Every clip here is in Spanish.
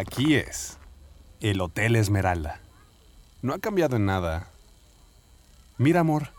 Aquí es. El Hotel Esmeralda. No ha cambiado en nada. Mira, amor,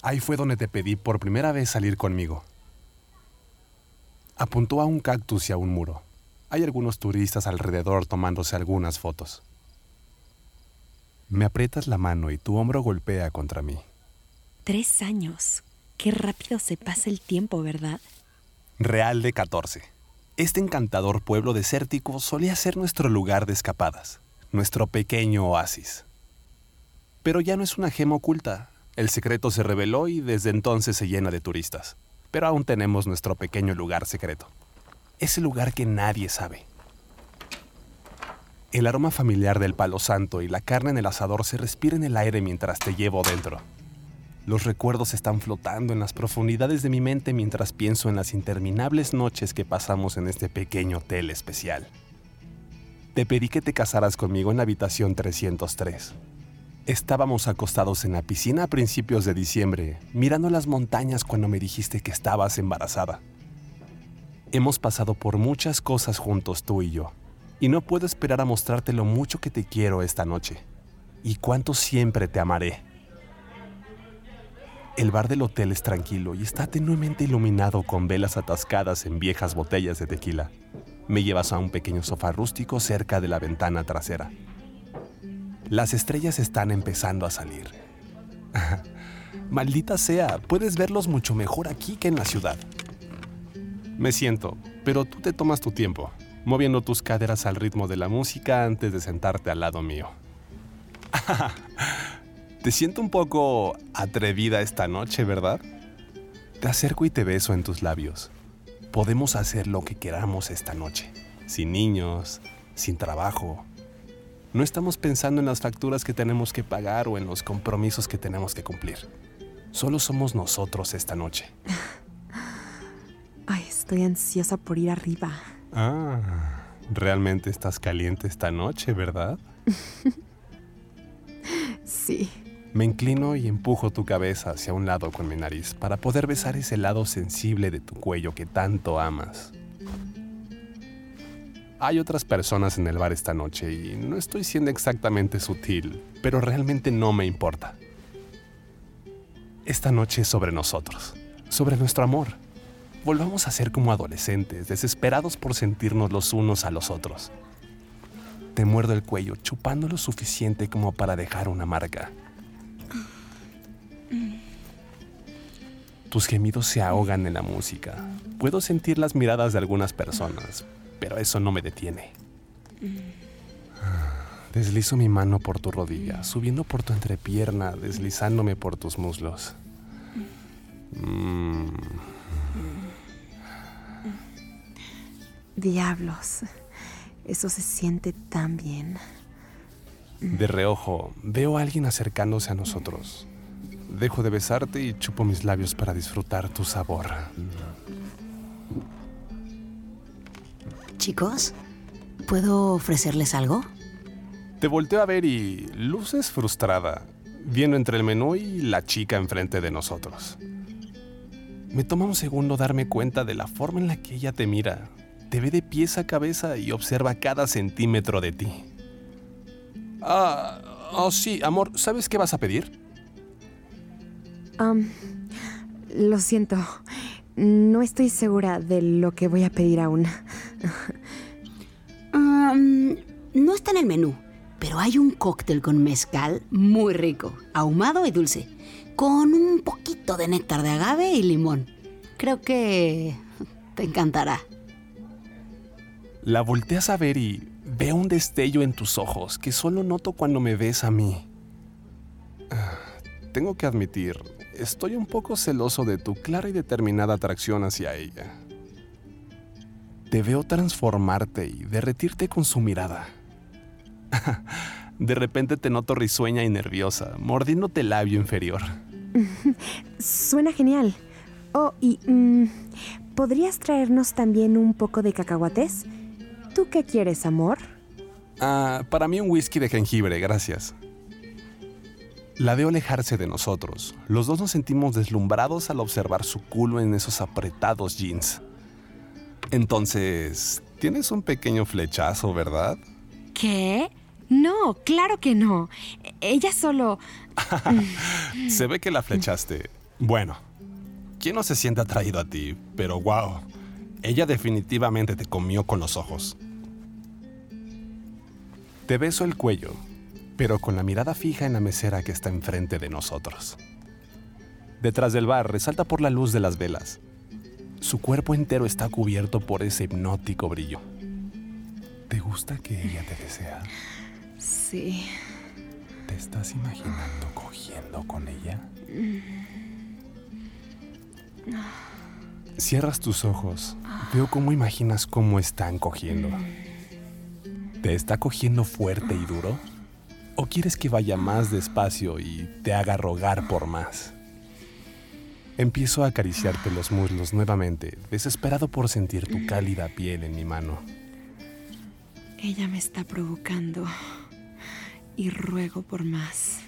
ahí fue donde te pedí por primera vez salir conmigo. Apuntó a un cactus y a un muro. Hay algunos turistas alrededor tomándose algunas fotos. Me aprietas la mano y tu hombro golpea contra mí. Tres años. Qué rápido se pasa el tiempo, ¿verdad? Real de 14. Este encantador pueblo desértico solía ser nuestro lugar de escapadas, nuestro pequeño oasis. Pero ya no es una gema oculta. El secreto se reveló y desde entonces se llena de turistas. Pero aún tenemos nuestro pequeño lugar secreto. Ese lugar que nadie sabe. El aroma familiar del palo santo y la carne en el asador se respira en el aire mientras te llevo dentro. Los recuerdos están flotando en las profundidades de mi mente mientras pienso en las interminables noches que pasamos en este pequeño hotel especial. Te pedí que te casaras conmigo en la habitación 303. Estábamos acostados en la piscina a principios de diciembre, mirando las montañas cuando me dijiste que estabas embarazada. Hemos pasado por muchas cosas juntos tú y yo y no puedo esperar a mostrarte lo mucho que te quiero esta noche y cuánto siempre te amaré. El bar del hotel es tranquilo y está tenuemente iluminado con velas atascadas en viejas botellas de tequila. Me llevas a un pequeño sofá rústico cerca de la ventana trasera. Las estrellas están empezando a salir. Maldita sea, puedes verlos mucho mejor aquí que en la ciudad. Me siento, pero tú te tomas tu tiempo moviendo tus caderas al ritmo de la música antes de sentarte al lado mío. te siento un poco atrevida esta noche, ¿verdad? Te acerco y te beso en tus labios. Podemos hacer lo que queramos esta noche, sin niños, sin trabajo. No estamos pensando en las facturas que tenemos que pagar o en los compromisos que tenemos que cumplir. Solo somos nosotros esta noche. Ay, estoy ansiosa por ir arriba. Ah, realmente estás caliente esta noche, ¿verdad? sí. Me inclino y empujo tu cabeza hacia un lado con mi nariz para poder besar ese lado sensible de tu cuello que tanto amas. Hay otras personas en el bar esta noche y no estoy siendo exactamente sutil, pero realmente no me importa. Esta noche es sobre nosotros, sobre nuestro amor volvamos a ser como adolescentes, desesperados por sentirnos los unos a los otros. Te muerdo el cuello, chupando lo suficiente como para dejar una marca. Tus gemidos se ahogan en la música. Puedo sentir las miradas de algunas personas, pero eso no me detiene. Deslizo mi mano por tu rodilla, subiendo por tu entrepierna, deslizándome por tus muslos. Mmm Diablos, eso se siente tan bien. De reojo, veo a alguien acercándose a nosotros. Dejo de besarte y chupo mis labios para disfrutar tu sabor. Chicos, ¿puedo ofrecerles algo? Te volteo a ver y luces frustrada, viendo entre el menú y la chica enfrente de nosotros. Me toma un segundo darme cuenta de la forma en la que ella te mira, te ve de pies a cabeza y observa cada centímetro de ti. Ah, oh sí, amor, ¿sabes qué vas a pedir? lo siento, no estoy segura de lo que voy a pedir aún. no está en el menú, pero hay un cóctel con mezcal muy rico, ahumado y dulce, con un poquito de néctar de agave y limón. Creo que te encantará. La volteas a ver y veo un destello en tus ojos que solo noto cuando me ves a mí. Ah, tengo que admitir, estoy un poco celoso de tu clara y determinada atracción hacia ella. Te veo transformarte y derretirte con su mirada. De repente te noto risueña y nerviosa, mordiéndote el labio inferior. Suena genial. Oh, y... Mm, ¿Podrías traernos también un poco de cacahuates? ¿Tú qué quieres, amor? Ah, para mí un whisky de jengibre, gracias. La veo alejarse de nosotros. Los dos nos sentimos deslumbrados al observar su culo en esos apretados jeans. Entonces, tienes un pequeño flechazo, ¿verdad? ¿Qué? No, claro que no. Ella solo... se ve que la flechaste. Bueno, ¿quién no se siente atraído a ti? Pero wow, ella definitivamente te comió con los ojos. Te beso el cuello, pero con la mirada fija en la mesera que está enfrente de nosotros. Detrás del bar resalta por la luz de las velas. Su cuerpo entero está cubierto por ese hipnótico brillo. ¿Te gusta que ella te desea? Sí. ¿Te estás imaginando cogiendo con ella? Cierras tus ojos. Veo cómo imaginas cómo están cogiendo. ¿Te está cogiendo fuerte y duro? ¿O quieres que vaya más despacio y te haga rogar por más? Empiezo a acariciarte los muslos nuevamente, desesperado por sentir tu cálida piel en mi mano. Ella me está provocando y ruego por más.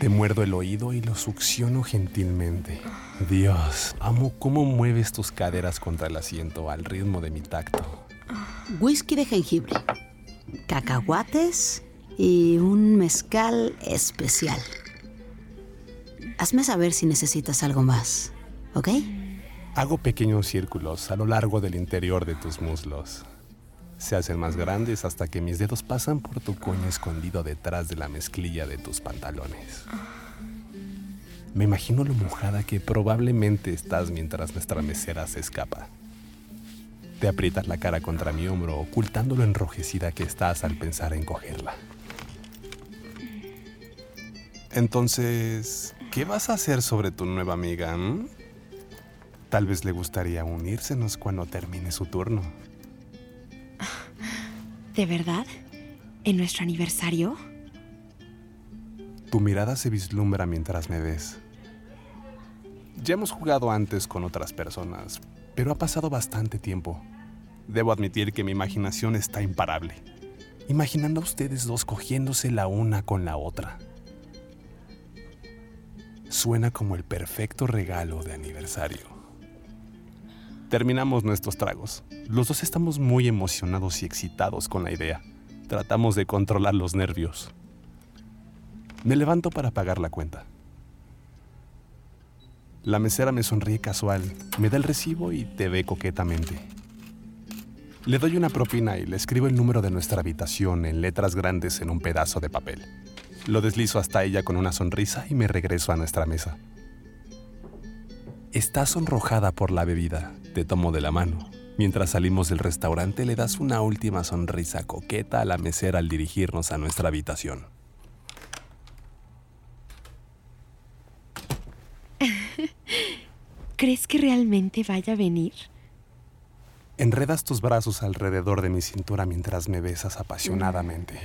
Te muerdo el oído y lo succiono gentilmente. Dios, amo cómo mueves tus caderas contra el asiento al ritmo de mi tacto. Whisky de jengibre, cacahuates y un mezcal especial. Hazme saber si necesitas algo más, ¿ok? Hago pequeños círculos a lo largo del interior de tus muslos. Se hacen más grandes hasta que mis dedos pasan por tu coño escondido detrás de la mezclilla de tus pantalones. Me imagino lo mojada que probablemente estás mientras nuestra mesera se escapa. Te aprietas la cara contra mi hombro, ocultando lo enrojecida que estás al pensar en cogerla. Entonces, ¿qué vas a hacer sobre tu nueva amiga? mm? Tal vez le gustaría unírsenos cuando termine su turno. ¿De verdad? ¿En nuestro aniversario? Tu mirada se vislumbra mientras me ves. Ya hemos jugado antes con otras personas, pero ha pasado bastante tiempo. Debo admitir que mi imaginación está imparable, imaginando a ustedes dos cogiéndose la una con la otra. Suena como el perfecto regalo de aniversario. Terminamos nuestros tragos. Los dos estamos muy emocionados y excitados con la idea. Tratamos de controlar los nervios. Me levanto para pagar la cuenta. La mesera me sonríe casual, me da el recibo y te ve coquetamente. Le doy una propina y le escribo el número de nuestra habitación en letras grandes en un pedazo de papel. Lo deslizo hasta ella con una sonrisa y me regreso a nuestra mesa. Estás sonrojada por la bebida, te tomo de la mano. Mientras salimos del restaurante le das una última sonrisa coqueta a la mesera al dirigirnos a nuestra habitación. ¿Crees que realmente vaya a venir? Enredas tus brazos alrededor de mi cintura mientras me besas apasionadamente.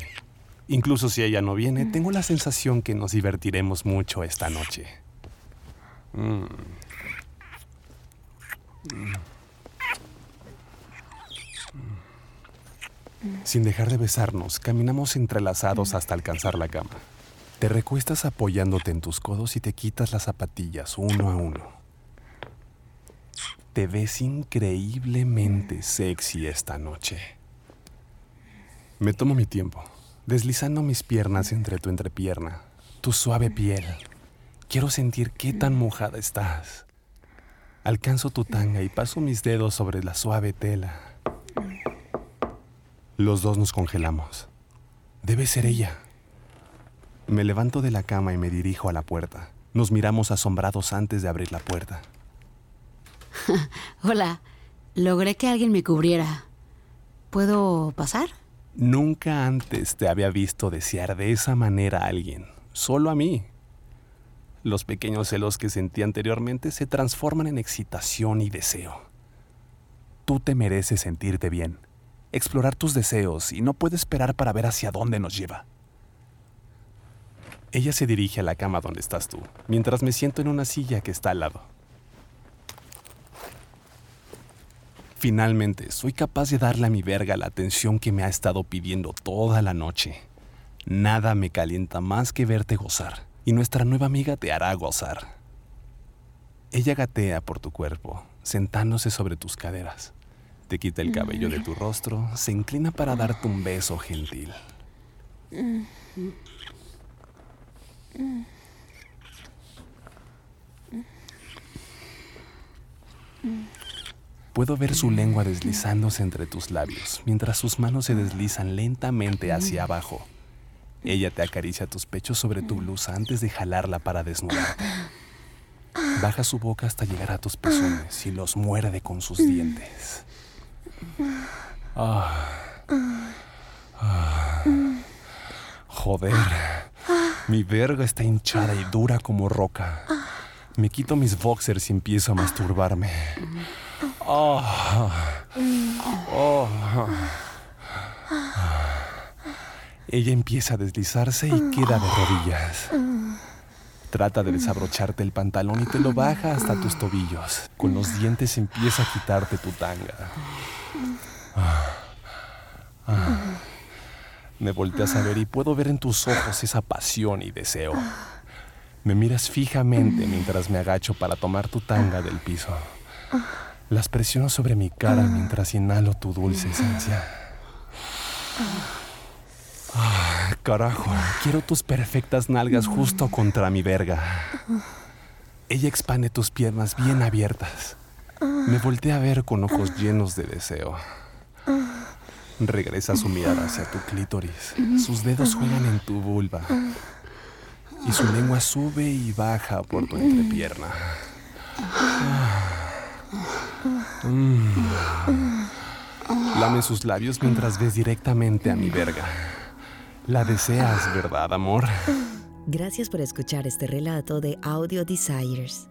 Incluso si ella no viene, tengo la sensación que nos divertiremos mucho esta noche. Mm. Sin dejar de besarnos, caminamos entrelazados hasta alcanzar la cama. Te recuestas apoyándote en tus codos y te quitas las zapatillas uno a uno. Te ves increíblemente sexy esta noche. Me tomo mi tiempo, deslizando mis piernas entre tu entrepierna, tu suave piel. Quiero sentir qué tan mojada estás. Alcanzo tu tanga y paso mis dedos sobre la suave tela. Los dos nos congelamos. Debe ser ella. Me levanto de la cama y me dirijo a la puerta. Nos miramos asombrados antes de abrir la puerta. Hola, logré que alguien me cubriera. ¿Puedo pasar? Nunca antes te había visto desear de esa manera a alguien, solo a mí. Los pequeños celos que sentí anteriormente se transforman en excitación y deseo. Tú te mereces sentirte bien, explorar tus deseos y no puedes esperar para ver hacia dónde nos lleva. Ella se dirige a la cama donde estás tú, mientras me siento en una silla que está al lado. Finalmente, soy capaz de darle a mi verga la atención que me ha estado pidiendo toda la noche. Nada me calienta más que verte gozar, y nuestra nueva amiga te hará gozar. Ella gatea por tu cuerpo, sentándose sobre tus caderas. Te quita el cabello de tu rostro, se inclina para darte un beso gentil. Puedo ver su lengua deslizándose entre tus labios, mientras sus manos se deslizan lentamente hacia abajo. Ella te acaricia tus pechos sobre tu blusa antes de jalarla para desnudarte. Baja su boca hasta llegar a tus pezones y los muerde con sus dientes. Ah. Ah. Joder, mi verga está hinchada y dura como roca. Me quito mis boxers y empiezo a masturbarme. Oh. Ella empieza a deslizarse y queda de rodillas. Trata de desabrocharte el pantalón y te lo baja hasta tus tobillos. Con los dientes empieza a quitarte tu tanga. Me volteas a ver y puedo ver en tus ojos esa pasión y deseo. Me miras fijamente mientras me agacho para tomar tu tanga del piso. Las presiono sobre mi cara mientras inhalo tu dulce esencia. Carajo, quiero tus perfectas nalgas justo contra mi verga. Ella expande tus piernas bien abiertas. Me voltea a ver con ojos llenos de deseo. Regresa su mirada hacia tu clítoris. Sus dedos juegan en tu vulva. Y su lengua sube y baja por tu entrepierna. Lame sus labios mientras ves directamente a mi verga. La deseas, ¿verdad, amor? Gracias por escuchar este relato de Audio Desires.